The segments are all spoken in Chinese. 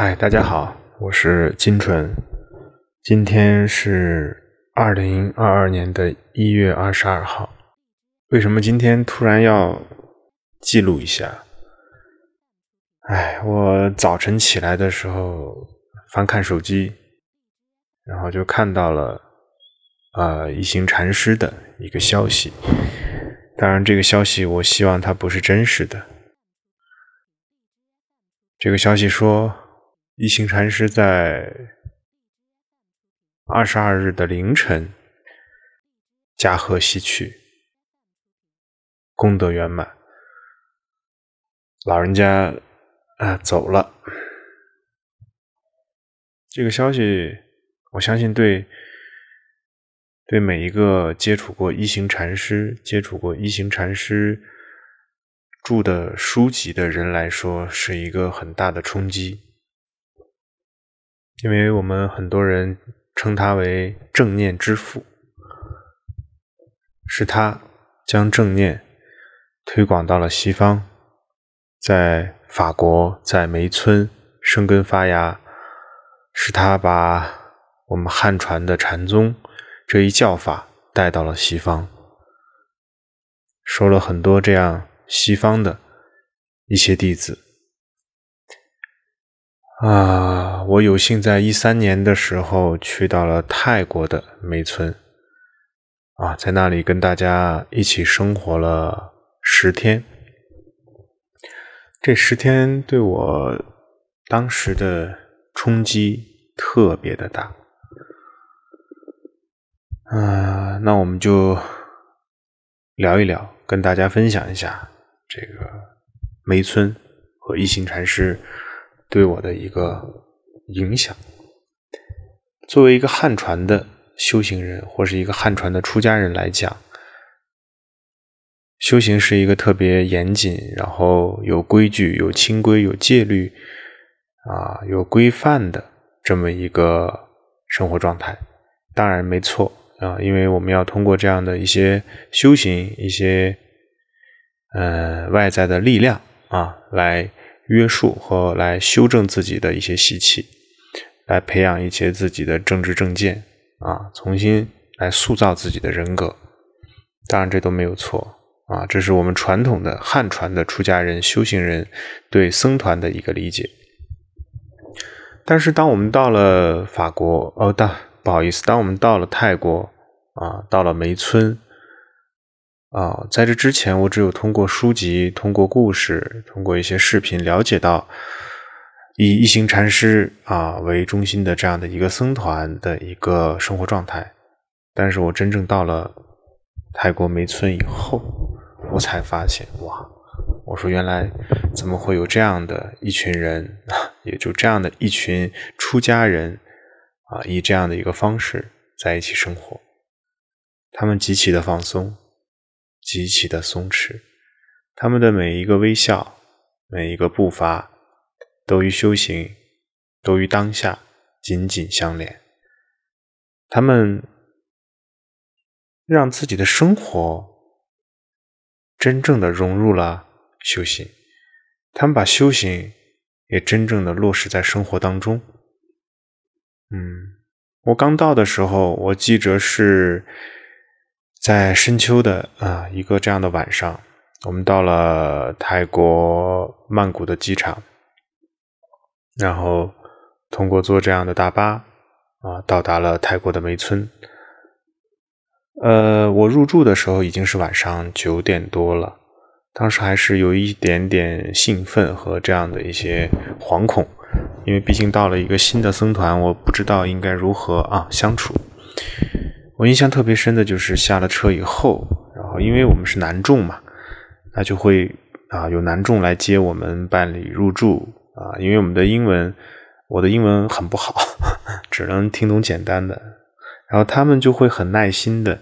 嗨，大家好，我是金纯。今天是二零二二年的一月二十二号。为什么今天突然要记录一下？哎，我早晨起来的时候翻看手机，然后就看到了呃一行禅师的一个消息。当然，这个消息我希望它不是真实的。这个消息说。一行禅师在二十二日的凌晨驾鹤西去，功德圆满，老人家啊走了。这个消息，我相信对对每一个接触过一行禅师、接触过一行禅师著的书籍的人来说，是一个很大的冲击。因为我们很多人称他为正念之父，是他将正念推广到了西方，在法国，在梅村生根发芽，是他把我们汉传的禅宗这一教法带到了西方，收了很多这样西方的一些弟子。啊，我有幸在一三年的时候去到了泰国的梅村，啊，在那里跟大家一起生活了十天。这十天对我当时的冲击特别的大。啊，那我们就聊一聊，跟大家分享一下这个梅村和一行禅师。对我的一个影响，作为一个汉传的修行人，或是一个汉传的出家人来讲，修行是一个特别严谨，然后有规矩、有清规、有戒律啊，有规范的这么一个生活状态。当然没错啊，因为我们要通过这样的一些修行、一些呃外在的力量啊来。约束和来修正自己的一些习气，来培养一些自己的政治正见啊，重新来塑造自己的人格。当然，这都没有错啊，这是我们传统的汉传的出家人、修行人对僧团的一个理解。但是，当我们到了法国，哦，大不好意思，当我们到了泰国啊，到了梅村。啊，在这之前，我只有通过书籍、通过故事、通过一些视频了解到，以一行禅师啊为中心的这样的一个僧团的一个生活状态。但是我真正到了泰国梅村以后，我才发现，哇！我说原来怎么会有这样的一群人，也就这样的一群出家人啊，以这样的一个方式在一起生活，他们极其的放松。极其的松弛，他们的每一个微笑，每一个步伐，都与修行，都与当下紧紧相连。他们让自己的生活真正的融入了修行，他们把修行也真正的落实在生活当中。嗯，我刚到的时候，我记着是。在深秋的啊一个这样的晚上，我们到了泰国曼谷的机场，然后通过坐这样的大巴啊到达了泰国的梅村。呃，我入住的时候已经是晚上九点多了，当时还是有一点点兴奋和这样的一些惶恐，因为毕竟到了一个新的僧团，我不知道应该如何啊相处。我印象特别深的就是下了车以后，然后因为我们是男众嘛，那就会啊有男众来接我们办理入住啊，因为我们的英文，我的英文很不好，只能听懂简单的，然后他们就会很耐心的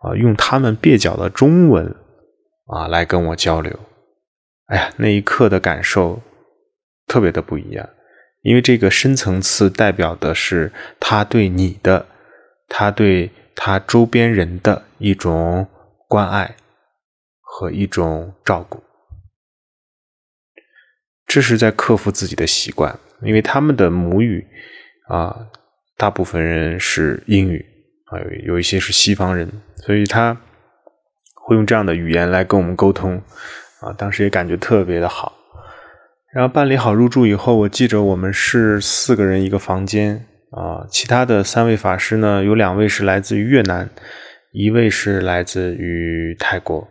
啊用他们蹩脚的中文啊来跟我交流，哎呀那一刻的感受特别的不一样，因为这个深层次代表的是他对你的，他对。他周边人的一种关爱和一种照顾，这是在克服自己的习惯因为他们的母语啊，大部分人是英语啊，有有一些是西方人，所以他会用这样的语言来跟我们沟通啊。当时也感觉特别的好。然后办理好入住以后，我记着我们是四个人一个房间啊，其他的三位法师呢，有两位是来自于越南，一位是来自于泰国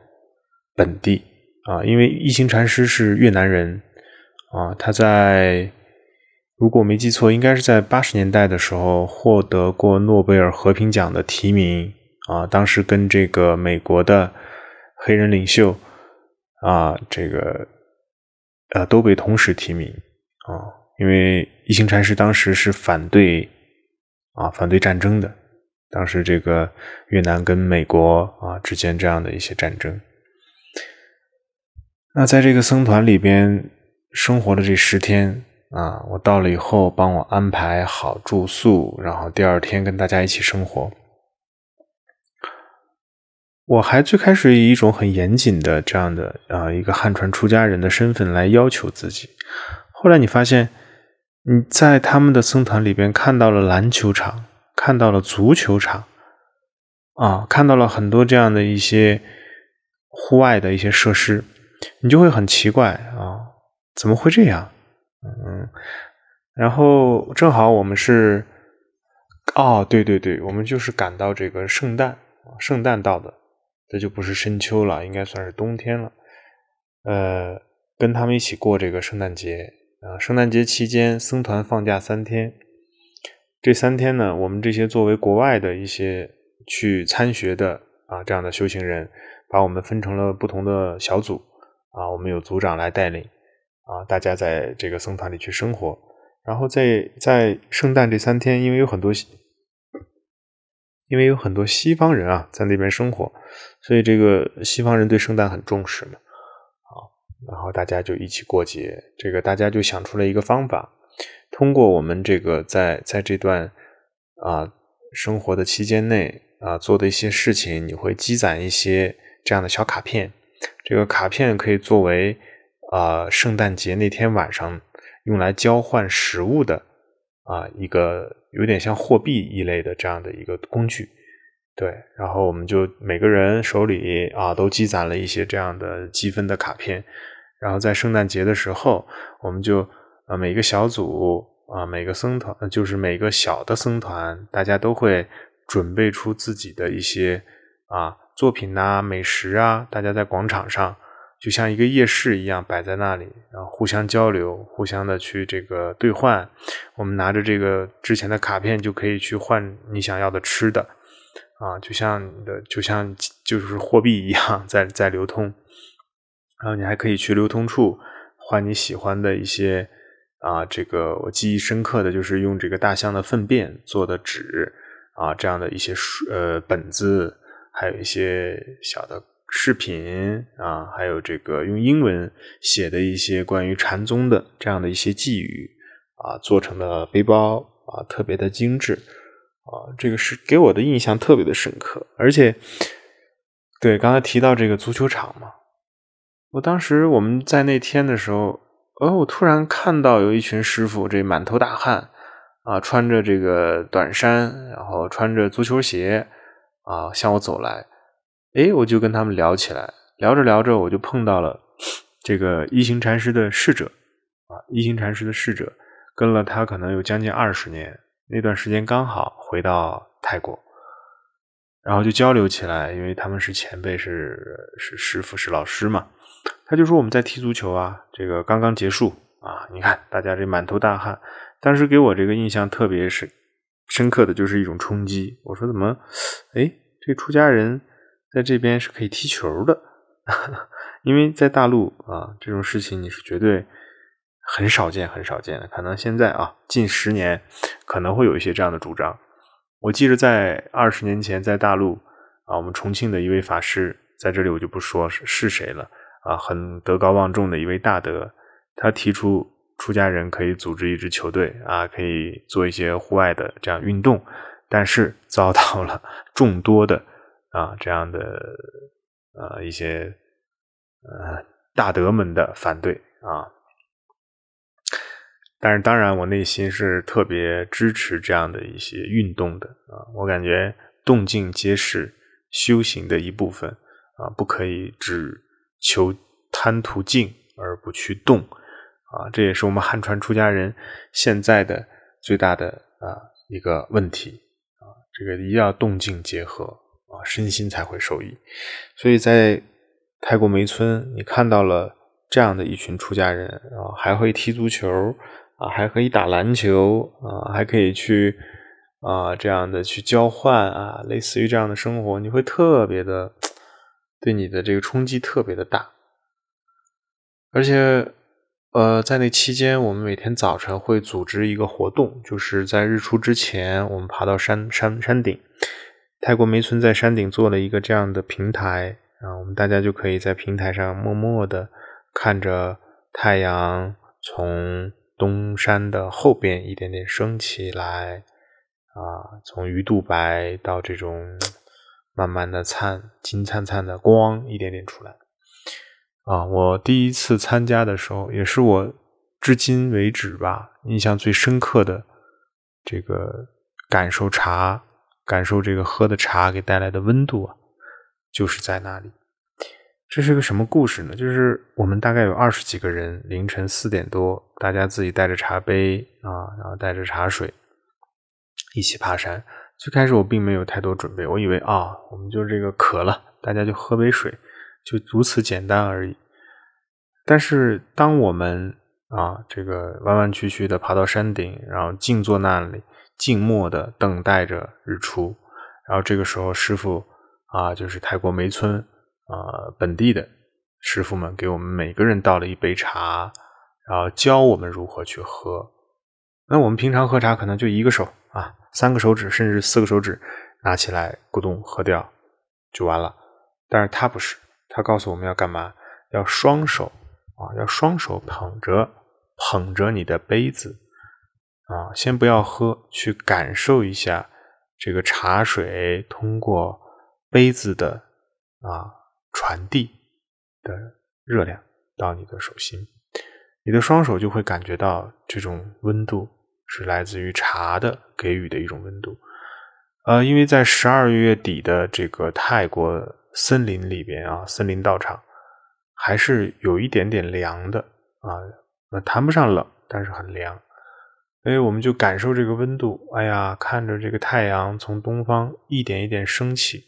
本地啊，因为一行禅师是越南人啊，他在如果没记错，应该是在八十年代的时候获得过诺贝尔和平奖的提名啊，当时跟这个美国的黑人领袖啊，这个。呃，都被同时提名啊，因为一行禅师当时是反对啊，反对战争的。当时这个越南跟美国啊之间这样的一些战争，那在这个僧团里边生活的这十天啊，我到了以后，帮我安排好住宿，然后第二天跟大家一起生活。我还最开始以一种很严谨的这样的啊一个汉传出家人的身份来要求自己，后来你发现你在他们的僧团里边看到了篮球场，看到了足球场，啊，看到了很多这样的一些户外的一些设施，你就会很奇怪啊，怎么会这样？嗯，然后正好我们是，哦，对对对，我们就是赶到这个圣诞，圣诞到的。这就不是深秋了，应该算是冬天了。呃，跟他们一起过这个圣诞节啊，圣诞节期间僧团放假三天，这三天呢，我们这些作为国外的一些去参学的啊这样的修行人，把我们分成了不同的小组啊，我们有组长来带领啊，大家在这个僧团里去生活，然后在在圣诞这三天，因为有很多。因为有很多西方人啊在那边生活，所以这个西方人对圣诞很重视嘛，然后大家就一起过节。这个大家就想出了一个方法，通过我们这个在在这段啊生活的期间内啊做的一些事情，你会积攒一些这样的小卡片。这个卡片可以作为啊圣诞节那天晚上用来交换食物的啊一个。有点像货币一类的这样的一个工具，对，然后我们就每个人手里啊都积攒了一些这样的积分的卡片，然后在圣诞节的时候，我们就呃每个小组啊每个僧团，就是每个小的僧团，大家都会准备出自己的一些啊作品呐、美食啊，大家在广场上。就像一个夜市一样摆在那里，然后互相交流，互相的去这个兑换。我们拿着这个之前的卡片，就可以去换你想要的吃的，啊，就像的，就像就是货币一样在在流通。然后你还可以去流通处换你喜欢的一些啊，这个我记忆深刻的就是用这个大象的粪便做的纸啊，这样的一些书呃本子，还有一些小的。视频啊，还有这个用英文写的一些关于禅宗的这样的一些寄语啊，做成的背包啊，特别的精致啊，这个是给我的印象特别的深刻。而且，对刚才提到这个足球场嘛，我当时我们在那天的时候，哦，我突然看到有一群师傅，这满头大汗啊，穿着这个短衫，然后穿着足球鞋啊，向我走来。哎，我就跟他们聊起来，聊着聊着，我就碰到了这个一行禅师的侍者啊，一行禅师的侍者跟了他可能有将近二十年，那段时间刚好回到泰国，然后就交流起来，因为他们是前辈，是是师傅，是老师嘛。他就说我们在踢足球啊，这个刚刚结束啊，你看大家这满头大汗，当时给我这个印象特别深深刻的就是一种冲击。我说怎么，哎，这出家人。在这边是可以踢球的，因为在大陆啊，这种事情你是绝对很少见、很少见的。可能现在啊，近十年可能会有一些这样的主张。我记得在二十年前，在大陆啊，我们重庆的一位法师，在这里我就不说是是谁了啊，很德高望重的一位大德，他提出出家人可以组织一支球队啊，可以做一些户外的这样运动，但是 遭到了众多的。啊，这样的呃一些呃大德们的反对啊，但是当然，我内心是特别支持这样的一些运动的啊，我感觉动静皆是修行的一部分啊，不可以只求贪图静而不去动啊，这也是我们汉传出家人现在的最大的啊一个问题啊，这个一定要动静结合啊，身心才会受益。所以在泰国梅村，你看到了这样的一群出家人啊，还会踢足球啊，还可以打篮球啊，还可以去啊这样的去交换啊，类似于这样的生活，你会特别的对你的这个冲击特别的大，而且。呃，在那期间，我们每天早晨会组织一个活动，就是在日出之前，我们爬到山山山顶。泰国梅村在山顶做了一个这样的平台啊，我们大家就可以在平台上默默的看着太阳从东山的后边一点点升起来啊，从鱼肚白到这种慢慢的灿金灿灿的光一点点出来。啊，我第一次参加的时候，也是我至今为止吧印象最深刻的这个感受茶，感受这个喝的茶给带来的温度啊，就是在那里。这是个什么故事呢？就是我们大概有二十几个人，凌晨四点多，大家自己带着茶杯啊，然后带着茶水，一起爬山。最开始我并没有太多准备，我以为啊，我们就这个渴了，大家就喝杯水。就如此简单而已。但是，当我们啊，这个弯弯曲曲的爬到山顶，然后静坐那里，静默的等待着日出。然后这个时候，师傅啊，就是泰国梅村啊本地的师傅们，给我们每个人倒了一杯茶，然后教我们如何去喝。那我们平常喝茶可能就一个手，三个手指甚至四个手指拿起来咕咚喝掉就完了。但是他不是。他告诉我们要干嘛？要双手啊，要双手捧着捧着你的杯子啊，先不要喝，去感受一下这个茶水通过杯子的啊传递的热量到你的手心，你的双手就会感觉到这种温度是来自于茶的给予的一种温度。呃，因为在十二月底的这个泰国。森林里边啊，森林道场还是有一点点凉的啊，呃，谈不上冷，但是很凉。所以我们就感受这个温度。哎呀，看着这个太阳从东方一点一点升起，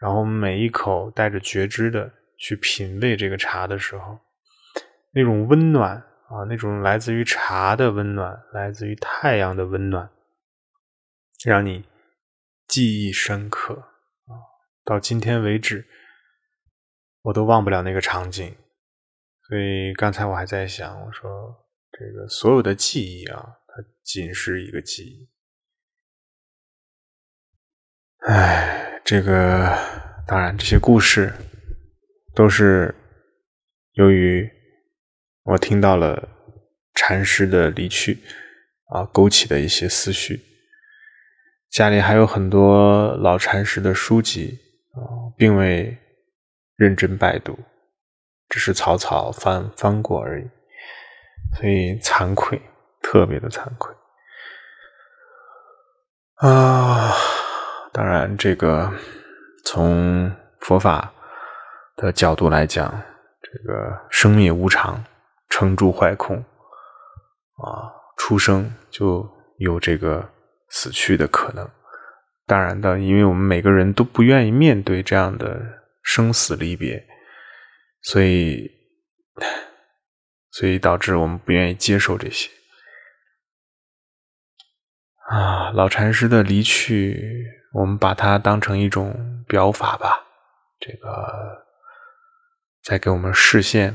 然后每一口带着觉知的去品味这个茶的时候，那种温暖啊，那种来自于茶的温暖，来自于太阳的温暖，让你记忆深刻。到今天为止，我都忘不了那个场景。所以刚才我还在想，我说这个所有的记忆啊，它仅是一个记忆。哎，这个当然，这些故事都是由于我听到了禅师的离去啊，勾起的一些思绪。家里还有很多老禅师的书籍。啊，并未认真拜读，只是草草翻翻过而已，所以惭愧，特别的惭愧啊！当然，这个从佛法的角度来讲，这个生灭无常，撑住坏空啊，出生就有这个死去的可能。当然的，因为我们每个人都不愿意面对这样的生死离别，所以，所以导致我们不愿意接受这些。啊，老禅师的离去，我们把它当成一种表法吧，这个在给我们示现，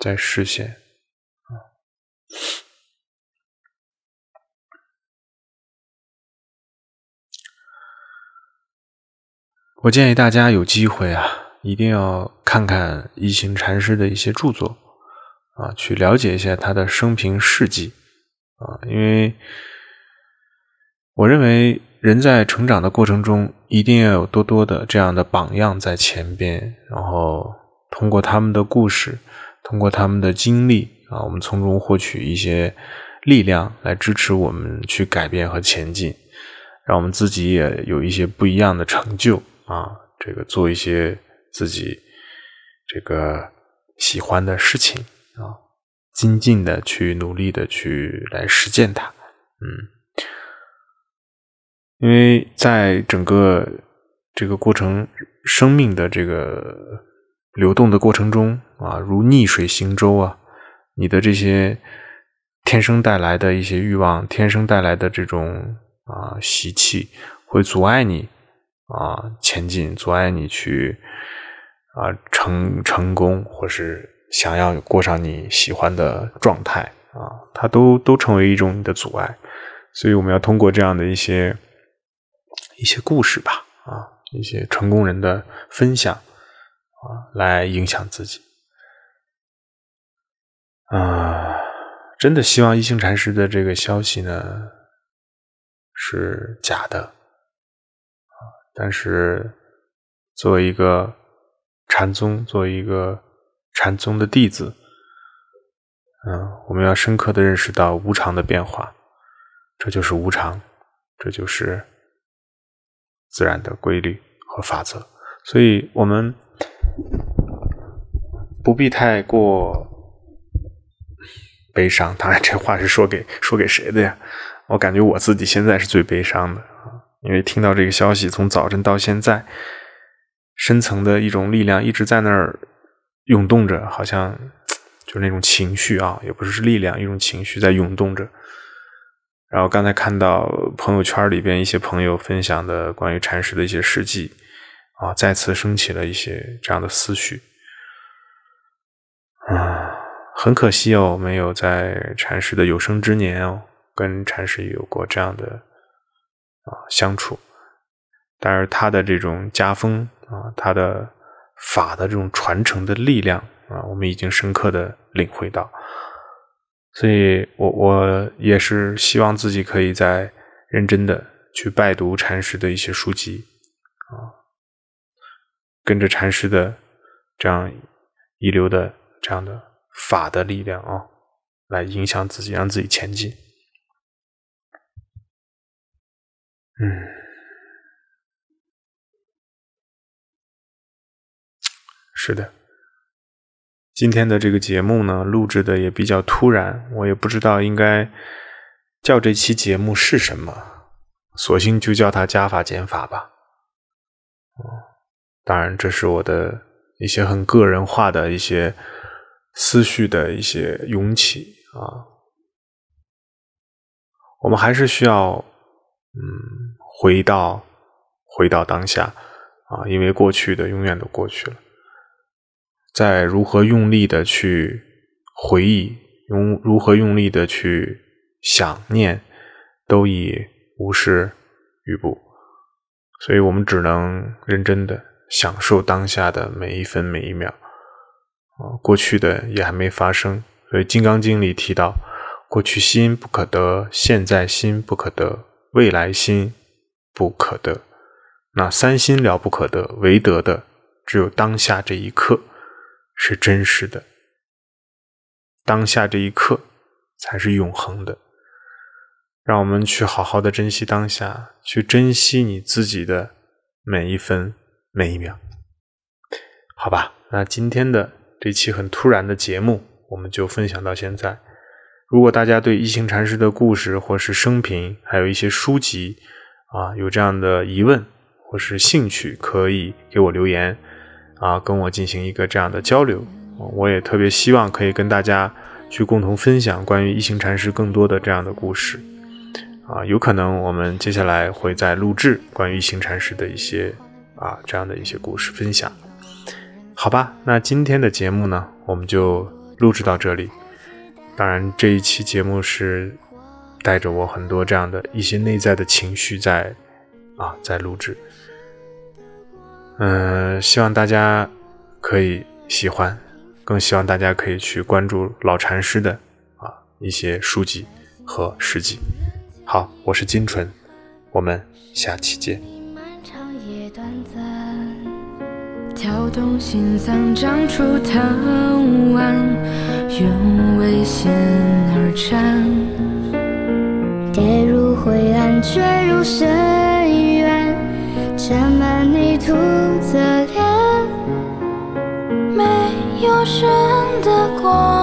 在示现，我建议大家有机会啊，一定要看看一行禅师的一些著作啊，去了解一下他的生平事迹啊。因为我认为人在成长的过程中，一定要有多多的这样的榜样在前边，然后通过他们的故事，通过他们的经历啊，我们从中获取一些力量来支持我们去改变和前进，让我们自己也有一些不一样的成就啊，这个做一些自己这个喜欢的事情啊，精进的去努力的去来实践它，嗯，因为在整个这个过程，生命的这个。流动的过程中啊，如逆水行舟啊，你的这些天生带来的一些欲望，天生带来的这种啊习气，会阻碍你啊前进，阻碍你去啊成成功，或是想要过上你喜欢的状态啊，它都都成为一种你的阻碍。所以我们要通过这样的一些一些故事吧，啊，一些成功人的分享。啊，来影响自己啊！真的希望一行禅师的这个消息呢是假的啊！但是作为一个禅宗，作为一个禅宗的弟子，嗯，我们要深刻的认识到无常的变化，这就是无常，这就是自然的规律和法则，所以我们。不必太过悲伤。当然，这话是说给说给谁的呀？我感觉我自己现在是最悲伤的，因为听到这个消息，从早晨到现在，深层的一种力量一直在那儿涌动着，好像就是那种情绪啊，也不是力量，一种情绪在涌动着。然后刚才看到朋友圈里边一些朋友分享的关于禅师的一些事迹。啊，再次升起了一些这样的思绪，很可惜哦，没有在禅师的有生之年哦，跟禅师有过这样的啊相处。但是他的这种家风啊，他的法的这种传承的力量啊，我们已经深刻的领会到。所以我我也是希望自己可以在认真的去拜读禅师的一些书籍啊。跟着禅师的这样遗留的这样的法的力量啊，来影响自己，让自己前进。嗯，是的。今天的这个节目呢，录制的也比较突然，我也不知道应该叫这期节目是什么，索性就叫它加法减法吧。当然，这是我的一些很个人化的一些思绪的一些涌起啊。我们还是需要，嗯，回到回到当下啊，因为过去的永远都过去了。在如何用力的去回忆，用如何用力的去想念，都已无时于步，所以我们只能认真的。享受当下的每一分每一秒，过去的也还没发生，所以《金刚经》里提到，过去心不可得，现在心不可得，未来心不可得。那三心了不可得，唯得的只有当下这一刻是真实的，当下这一刻才是永恒的。让我们去好好的珍惜当下，去珍惜你自己的每一分。每一秒，好吧，那今天的这期很突然的节目，我们就分享到现在。如果大家对一行禅师的故事，或是生平，还有一些书籍啊，有这样的疑问或是兴趣，可以给我留言啊，跟我进行一个这样的交流。我也特别希望可以跟大家去共同分享关于一行禅师更多的这样的故事啊，有可能我们接下来会再录制关于一行禅师的一些。啊，这样的一些故事分享，好吧，那今天的节目呢，我们就录制到这里。当然，这一期节目是带着我很多这样的一些内在的情绪在啊，在录制。嗯，希望大家可以喜欢，更希望大家可以去关注老禅师的啊一些书籍和事迹。好，我是金纯，我们下期见。漫长也短暂跳动心脏，长出藤蔓。愿为险而战，跌入灰暗，坠入深渊，沾满泥土的脸，没有神的光